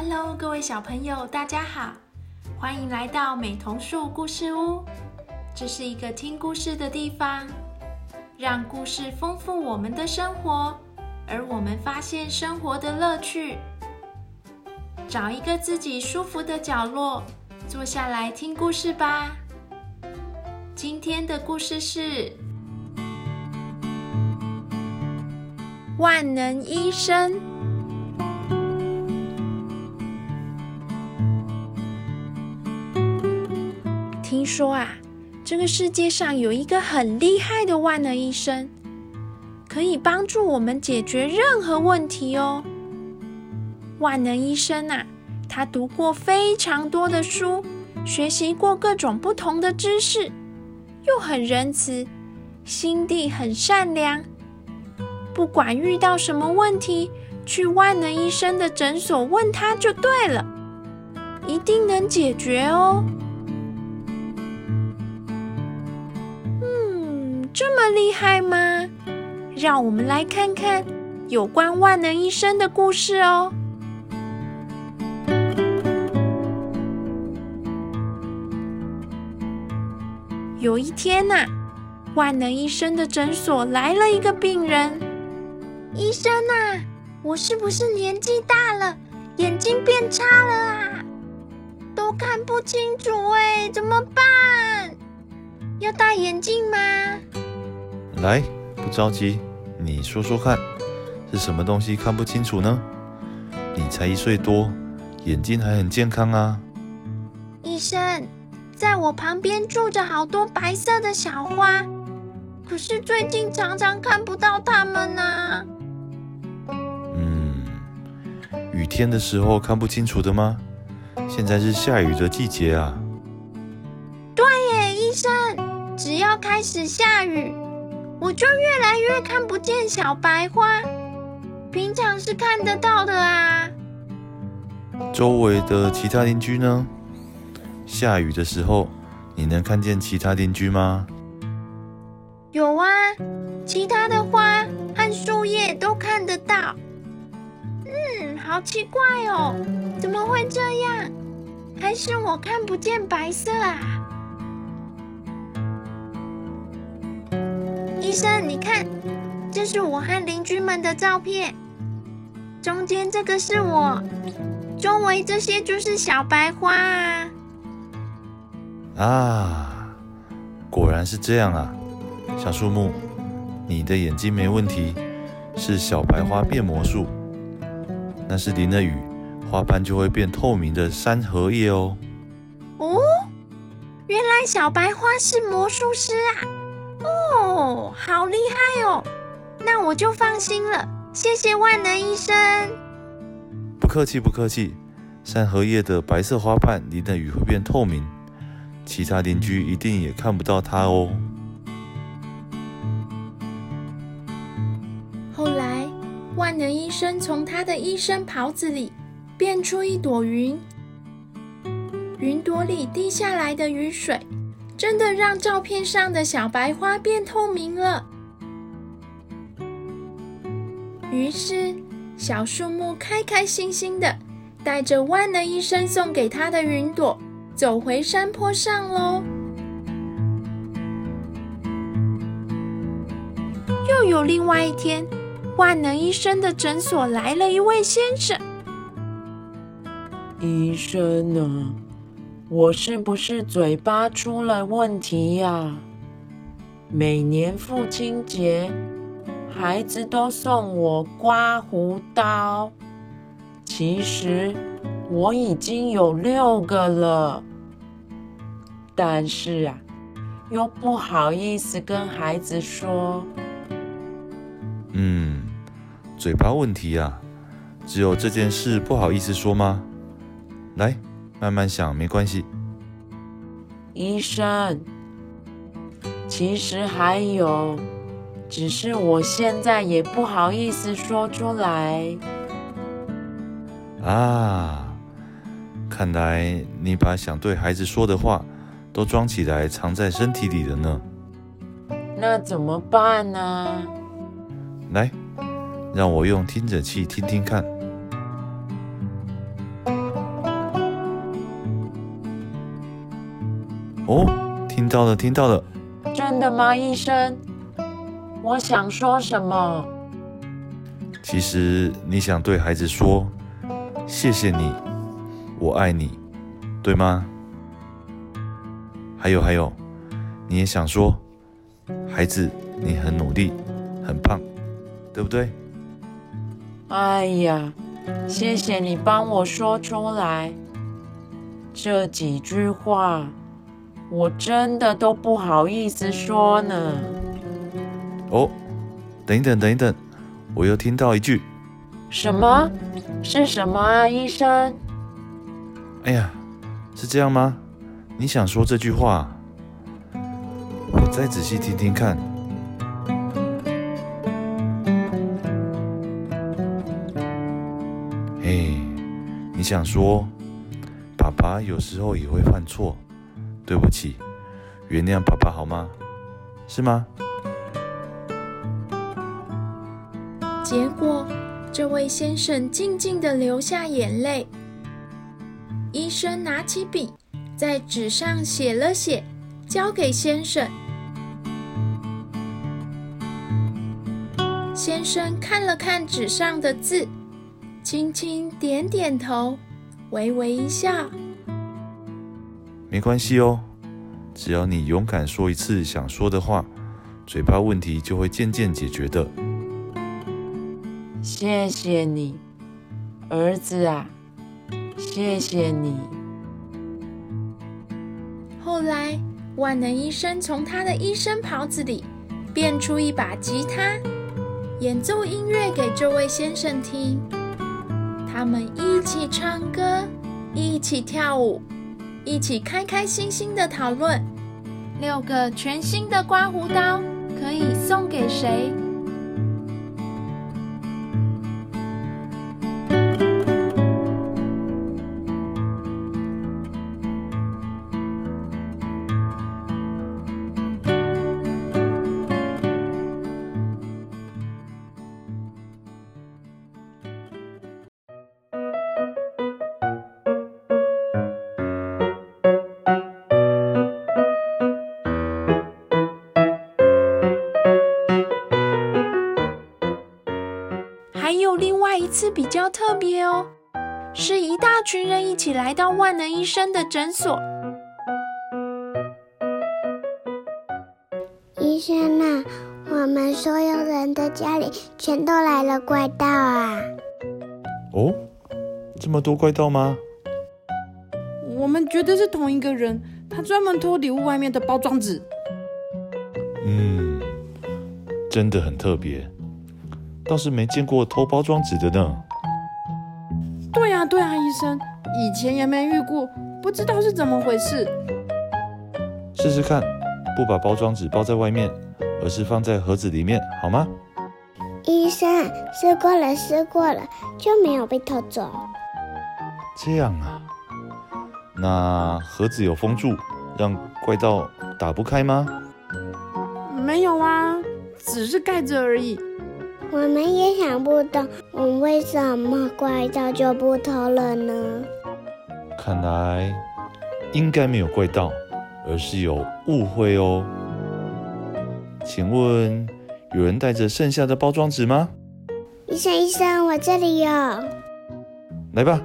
Hello，各位小朋友，大家好，欢迎来到美童树故事屋。这是一个听故事的地方，让故事丰富我们的生活，而我们发现生活的乐趣。找一个自己舒服的角落，坐下来听故事吧。今天的故事是万能医生。说啊，这个世界上有一个很厉害的万能医生，可以帮助我们解决任何问题哦。万能医生啊，他读过非常多的书，学习过各种不同的知识，又很仁慈，心地很善良。不管遇到什么问题，去万能医生的诊所问他就对了，一定能解决哦。这么厉害吗？让我们来看看有关万能医生的故事哦。有一天呐，万能医生的诊所来了一个病人。医生呐，我是不是年纪大了，眼睛变差了啊？都看不清楚哎，怎么办？要戴眼镜吗？来，不着急，你说说看，是什么东西看不清楚呢？你才一岁多，眼睛还很健康啊。医生，在我旁边住着好多白色的小花，可是最近常常看不到它们呢。嗯，雨天的时候看不清楚的吗？现在是下雨的季节啊。对耶，医生，只要开始下雨。我就越来越看不见小白花，平常是看得到的啊。周围的其他邻居呢？下雨的时候，你能看见其他邻居吗？有啊，其他的花和树叶都看得到。嗯，好奇怪哦，怎么会这样？还是我看不见白色啊？生，你看，这是我和邻居们的照片。中间这个是我，周围这些就是小白花啊。啊，果然是这样啊，小树木，你的眼睛没问题，是小白花变魔术。那是淋了雨，花瓣就会变透明的山荷叶哦。哦，原来小白花是魔术师啊。哦，好厉害哦！那我就放心了。谢谢万能医生。不客气，不客气。山荷叶的白色花瓣淋的雨会变透明，其他邻居一定也看不到它哦。后来，万能医生从他的医生袍子里变出一朵云，云朵里滴下来的雨水。真的让照片上的小白花变透明了。于是，小树木开开心心的带着万能医生送给他的云朵，走回山坡上喽。又有另外一天，万能医生的诊所来了一位先生。医生呢？我是不是嘴巴出了问题呀？每年父亲节，孩子都送我刮胡刀。其实我已经有六个了，但是啊，又不好意思跟孩子说。嗯，嘴巴问题呀，只有这件事不好意思说吗？来。慢慢想，没关系。医生，其实还有，只是我现在也不好意思说出来。啊，看来你把想对孩子说的话都装起来，藏在身体里了呢。那怎么办呢？来，让我用听诊器听听看。哦，听到了，听到了。真的吗，医生？我想说什么？其实你想对孩子说：“谢谢你，我爱你，对吗？”还有还有，你也想说：“孩子，你很努力，很棒，对不对？”哎呀，谢谢你帮我说出来。这几句话，我真的都不好意思说呢。哦，等一等，等一等，我又听到一句。什么？是什么啊，医生？哎呀，是这样吗？你想说这句话？我再仔细听听看。嘿，你想说，爸爸有时候也会犯错，对不起，原谅爸爸好吗？是吗？结果，这位先生静静的流下眼泪。医生拿起笔，在纸上写了写，交给先生。先生看了看纸上的字，轻轻点点头，微微一笑。没关系哦，只要你勇敢说一次想说的话，嘴巴问题就会渐渐解决的。谢谢你，儿子啊，谢谢你。后来，万能医生从他的医生袍子里变出一把吉他，演奏音乐给这位先生听。他们一起唱歌，一起跳舞，一起开开心心的讨论六个全新的刮胡刀可以送给谁。次比较特别哦，是一大群人一起来到万能医生的诊所。医生啊，我们所有人的家里全都来了怪盗啊！哦，这么多怪盗吗？我们觉得是同一个人，他专门偷礼物外面的包装纸。嗯，真的很特别，倒是没见过偷包装纸的呢。对啊，对啊，医生，以前也没遇过，不知道是怎么回事。试试看，不把包装纸包在外面，而是放在盒子里面，好吗？医生试过了，试过了，就没有被偷走。这样啊，那盒子有封住，让怪盗打不开吗？没有啊，只是盖着而已。我们也想不懂，我们为什么怪盗就不偷了呢？看来应该没有怪盗，而是有误会哦。请问有人带着剩下的包装纸吗？医生，医生，我这里有。来吧，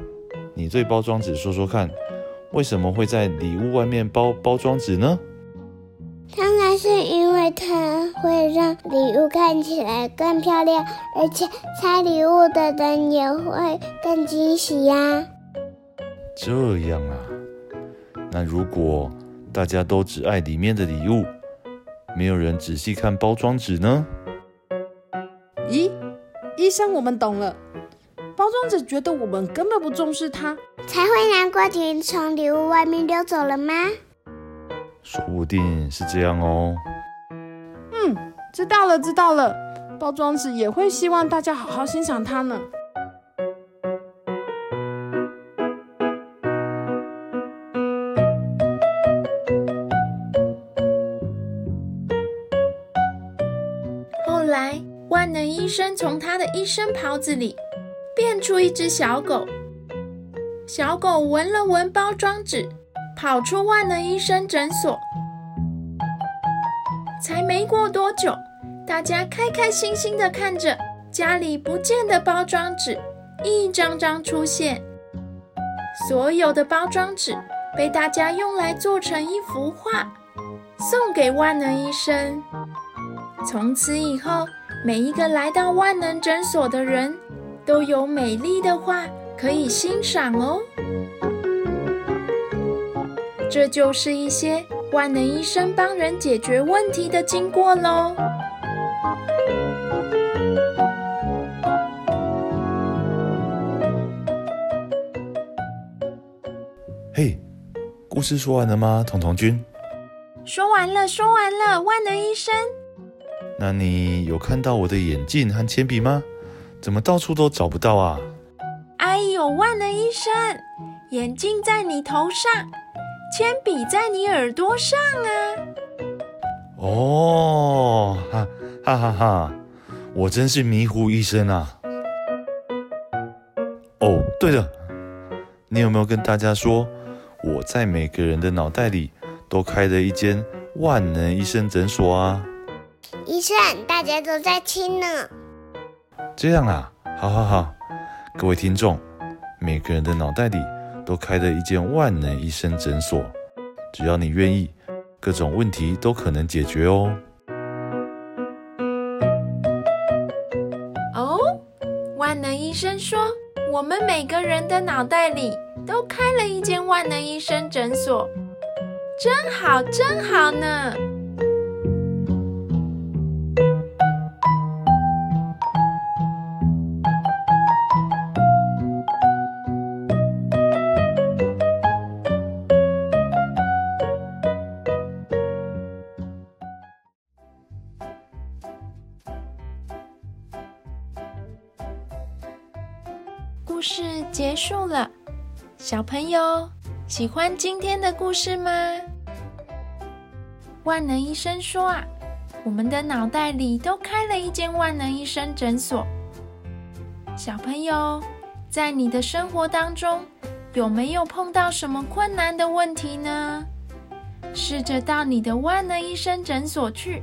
你对包装纸说说看，为什么会在礼物外面包包装纸呢？当然是因为它会让礼物看起来更漂亮，而且拆礼物的人也会更惊喜呀。这样啊，那如果大家都只爱里面的礼物，没有人仔细看包装纸呢？咦，医生，我们懂了。包装纸觉得我们根本不重视它，才会难怪婷从礼物外面溜走了吗？说不定是这样哦。知道了，知道了。包装纸也会希望大家好好欣赏它呢。后来，万能医生从他的医生袍子里变出一只小狗。小狗闻了闻包装纸，跑出万能医生诊所。才没过多久，大家开开心心的看着家里不见的包装纸一张张出现。所有的包装纸被大家用来做成一幅画，送给万能医生。从此以后，每一个来到万能诊所的人都有美丽的画可以欣赏哦。这就是一些。万能医生帮人解决问题的经过喽。嘿，故事说完了吗，彤彤君？说完了，说完了。万能医生，那你有看到我的眼镜和铅笔吗？怎么到处都找不到啊？哎呦，万能医生，眼镜在你头上。铅笔在你耳朵上啊！哦，哈哈哈哈！我真是迷糊医生啊！哦，对了，你有没有跟大家说，我在每个人的脑袋里都开了一间万能医生诊所啊？医生，大家都在听呢。这样啊，好好好，各位听众，每个人的脑袋里。都开了一间万能医生诊所，只要你愿意，各种问题都可能解决哦。哦，万能医生说，我们每个人的脑袋里都开了一间万能医生诊所，真好，真好呢。故事结束了，小朋友喜欢今天的故事吗？万能医生说啊，我们的脑袋里都开了一间万能医生诊所。小朋友，在你的生活当中有没有碰到什么困难的问题呢？试着到你的万能医生诊所去，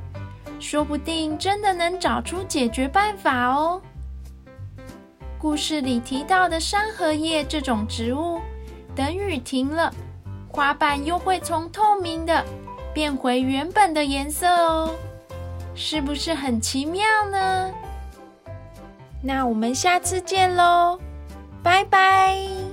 说不定真的能找出解决办法哦。故事里提到的山荷叶这种植物，等雨停了，花瓣又会从透明的变回原本的颜色哦，是不是很奇妙呢？那我们下次见喽，拜拜。